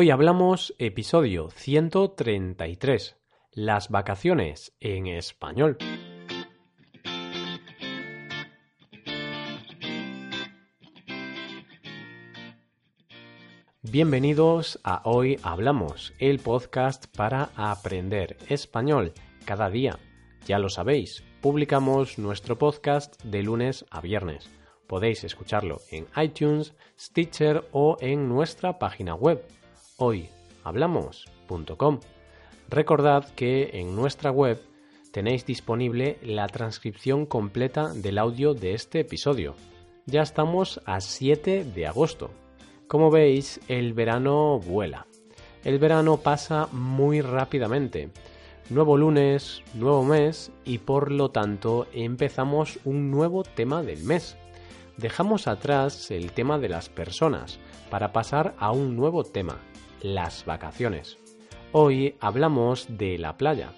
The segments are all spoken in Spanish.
Hoy hablamos episodio 133, las vacaciones en español. Bienvenidos a Hoy Hablamos, el podcast para aprender español cada día. Ya lo sabéis, publicamos nuestro podcast de lunes a viernes. Podéis escucharlo en iTunes, Stitcher o en nuestra página web hoyhablamos.com. Recordad que en nuestra web tenéis disponible la transcripción completa del audio de este episodio. Ya estamos a 7 de agosto. Como veis, el verano vuela. El verano pasa muy rápidamente. Nuevo lunes, nuevo mes y por lo tanto empezamos un nuevo tema del mes. Dejamos atrás el tema de las personas para pasar a un nuevo tema, las vacaciones. Hoy hablamos de la playa.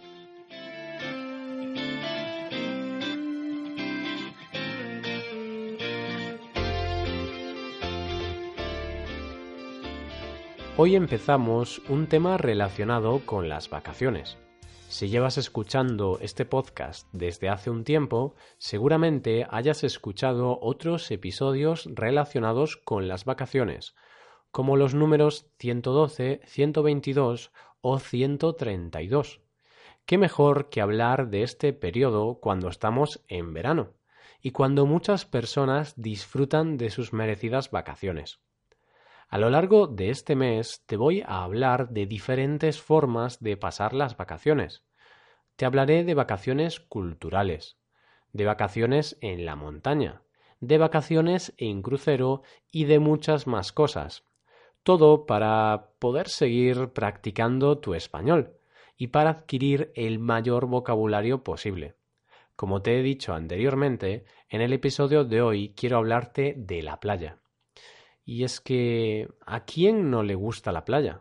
Hoy empezamos un tema relacionado con las vacaciones. Si llevas escuchando este podcast desde hace un tiempo, seguramente hayas escuchado otros episodios relacionados con las vacaciones, como los números 112, 122 o 132. ¿Qué mejor que hablar de este periodo cuando estamos en verano y cuando muchas personas disfrutan de sus merecidas vacaciones? A lo largo de este mes te voy a hablar de diferentes formas de pasar las vacaciones. Te hablaré de vacaciones culturales, de vacaciones en la montaña, de vacaciones en crucero y de muchas más cosas, todo para poder seguir practicando tu español y para adquirir el mayor vocabulario posible. Como te he dicho anteriormente, en el episodio de hoy quiero hablarte de la playa. Y es que ¿a quién no le gusta la playa?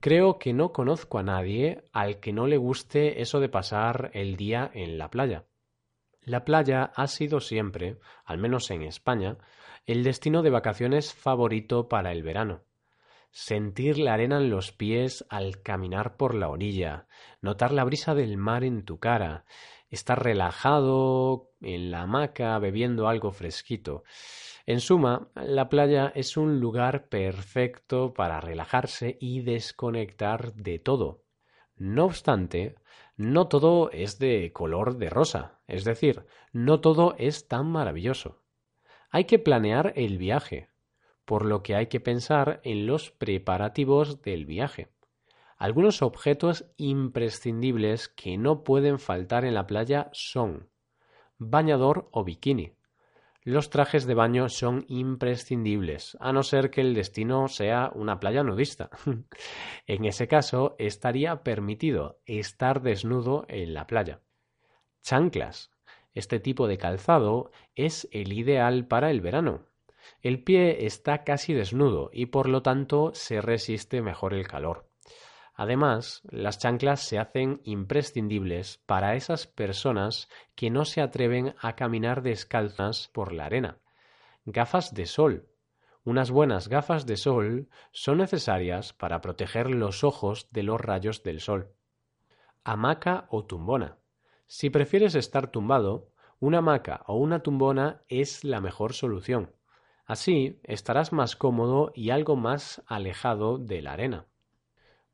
Creo que no conozco a nadie al que no le guste eso de pasar el día en la playa. La playa ha sido siempre, al menos en España, el destino de vacaciones favorito para el verano sentir la arena en los pies al caminar por la orilla, notar la brisa del mar en tu cara, estar relajado en la hamaca bebiendo algo fresquito. En suma, la playa es un lugar perfecto para relajarse y desconectar de todo. No obstante, no todo es de color de rosa, es decir, no todo es tan maravilloso. Hay que planear el viaje, por lo que hay que pensar en los preparativos del viaje. Algunos objetos imprescindibles que no pueden faltar en la playa son bañador o bikini. Los trajes de baño son imprescindibles, a no ser que el destino sea una playa nudista. en ese caso, estaría permitido estar desnudo en la playa. Chanclas. Este tipo de calzado es el ideal para el verano, el pie está casi desnudo y por lo tanto se resiste mejor el calor. Además, las chanclas se hacen imprescindibles para esas personas que no se atreven a caminar descalzas por la arena. Gafas de sol. Unas buenas gafas de sol son necesarias para proteger los ojos de los rayos del sol. Hamaca o tumbona. Si prefieres estar tumbado, una hamaca o una tumbona es la mejor solución. Así estarás más cómodo y algo más alejado de la arena.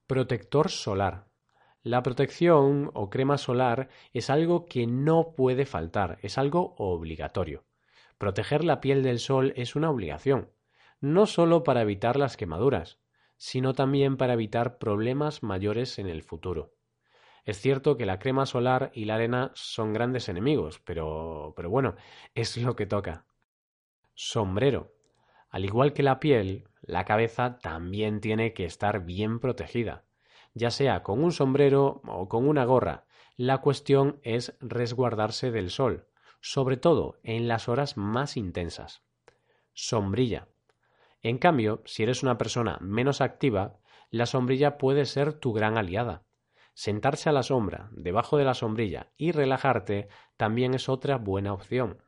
Protector solar. La protección o crema solar es algo que no puede faltar, es algo obligatorio. Proteger la piel del sol es una obligación, no solo para evitar las quemaduras, sino también para evitar problemas mayores en el futuro. Es cierto que la crema solar y la arena son grandes enemigos, pero, pero bueno, es lo que toca. Sombrero. Al igual que la piel, la cabeza también tiene que estar bien protegida, ya sea con un sombrero o con una gorra. La cuestión es resguardarse del sol, sobre todo en las horas más intensas. Sombrilla. En cambio, si eres una persona menos activa, la sombrilla puede ser tu gran aliada. Sentarse a la sombra, debajo de la sombrilla y relajarte también es otra buena opción.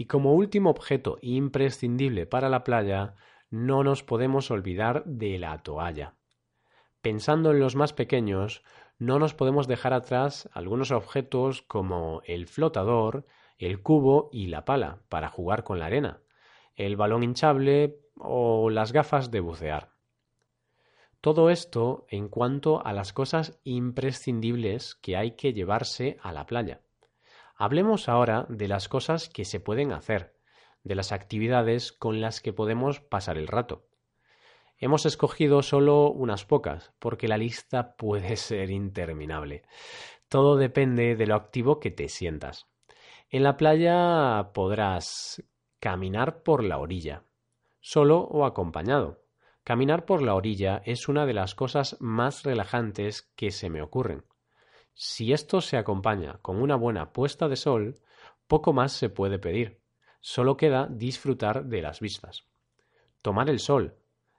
Y como último objeto imprescindible para la playa, no nos podemos olvidar de la toalla. Pensando en los más pequeños, no nos podemos dejar atrás algunos objetos como el flotador, el cubo y la pala para jugar con la arena, el balón hinchable o las gafas de bucear. Todo esto en cuanto a las cosas imprescindibles que hay que llevarse a la playa. Hablemos ahora de las cosas que se pueden hacer, de las actividades con las que podemos pasar el rato. Hemos escogido solo unas pocas, porque la lista puede ser interminable. Todo depende de lo activo que te sientas. En la playa podrás caminar por la orilla, solo o acompañado. Caminar por la orilla es una de las cosas más relajantes que se me ocurren. Si esto se acompaña con una buena puesta de sol, poco más se puede pedir. Solo queda disfrutar de las vistas. Tomar el sol,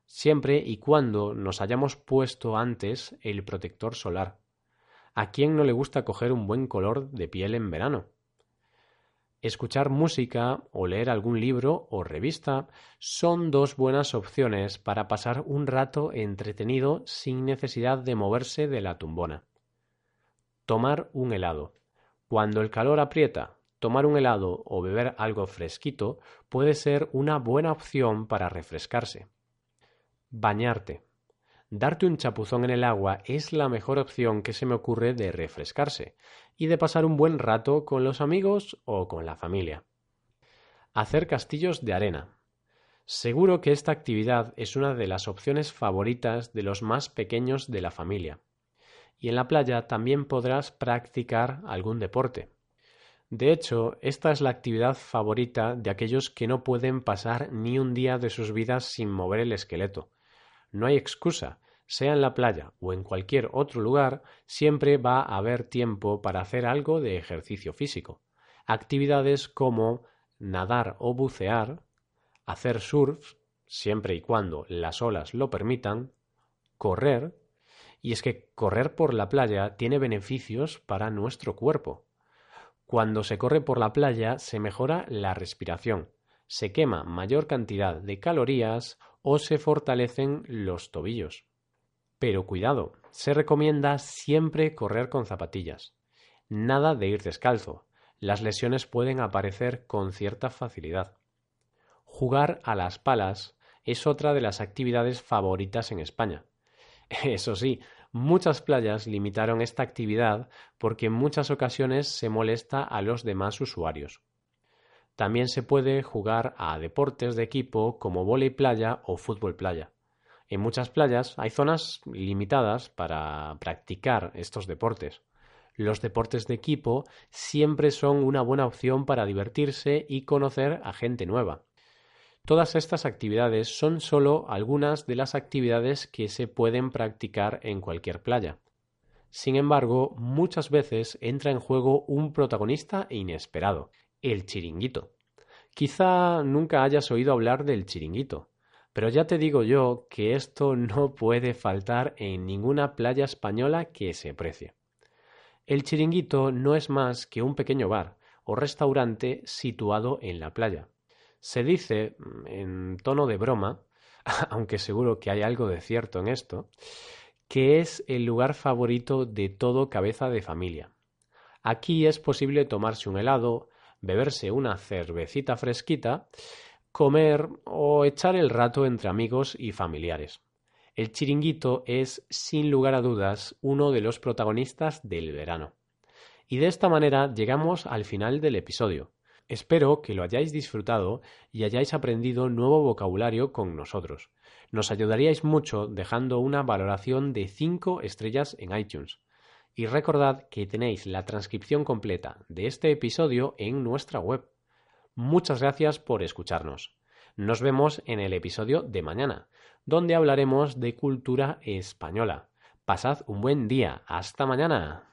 siempre y cuando nos hayamos puesto antes el protector solar. ¿A quién no le gusta coger un buen color de piel en verano? Escuchar música o leer algún libro o revista son dos buenas opciones para pasar un rato entretenido sin necesidad de moverse de la tumbona. Tomar un helado. Cuando el calor aprieta, tomar un helado o beber algo fresquito puede ser una buena opción para refrescarse. Bañarte. Darte un chapuzón en el agua es la mejor opción que se me ocurre de refrescarse y de pasar un buen rato con los amigos o con la familia. Hacer castillos de arena. Seguro que esta actividad es una de las opciones favoritas de los más pequeños de la familia. Y en la playa también podrás practicar algún deporte. De hecho, esta es la actividad favorita de aquellos que no pueden pasar ni un día de sus vidas sin mover el esqueleto, no hay excusa. Sea en la playa o en cualquier otro lugar, siempre va a haber tiempo para hacer algo de ejercicio físico. Actividades como nadar o bucear, hacer surf, siempre y cuando las olas lo permitan, correr, y es que correr por la playa tiene beneficios para nuestro cuerpo. Cuando se corre por la playa se mejora la respiración, se quema mayor cantidad de calorías o se fortalecen los tobillos. Pero cuidado, se recomienda siempre correr con zapatillas. Nada de ir descalzo. Las lesiones pueden aparecer con cierta facilidad. Jugar a las palas es otra de las actividades favoritas en España. Eso sí, muchas playas limitaron esta actividad porque en muchas ocasiones se molesta a los demás usuarios. También se puede jugar a deportes de equipo como vóley playa o fútbol playa. En muchas playas hay zonas limitadas para practicar estos deportes. Los deportes de equipo siempre son una buena opción para divertirse y conocer a gente nueva. Todas estas actividades son solo algunas de las actividades que se pueden practicar en cualquier playa. Sin embargo, muchas veces entra en juego un protagonista inesperado, el chiringuito. Quizá nunca hayas oído hablar del chiringuito, pero ya te digo yo que esto no puede faltar en ninguna playa española que se precie. El chiringuito no es más que un pequeño bar o restaurante situado en la playa. Se dice, mm, en tono de broma, aunque seguro que hay algo de cierto en esto, que es el lugar favorito de todo cabeza de familia. Aquí es posible tomarse un helado, beberse una cervecita fresquita, comer o echar el rato entre amigos y familiares. El chiringuito es, sin lugar a dudas, uno de los protagonistas del verano. Y de esta manera llegamos al final del episodio. Espero que lo hayáis disfrutado y hayáis aprendido nuevo vocabulario con nosotros. Nos ayudaríais mucho dejando una valoración de 5 estrellas en iTunes. Y recordad que tenéis la transcripción completa de este episodio en nuestra web. Muchas gracias por escucharnos. Nos vemos en el episodio de mañana, donde hablaremos de cultura española. Pasad un buen día. Hasta mañana.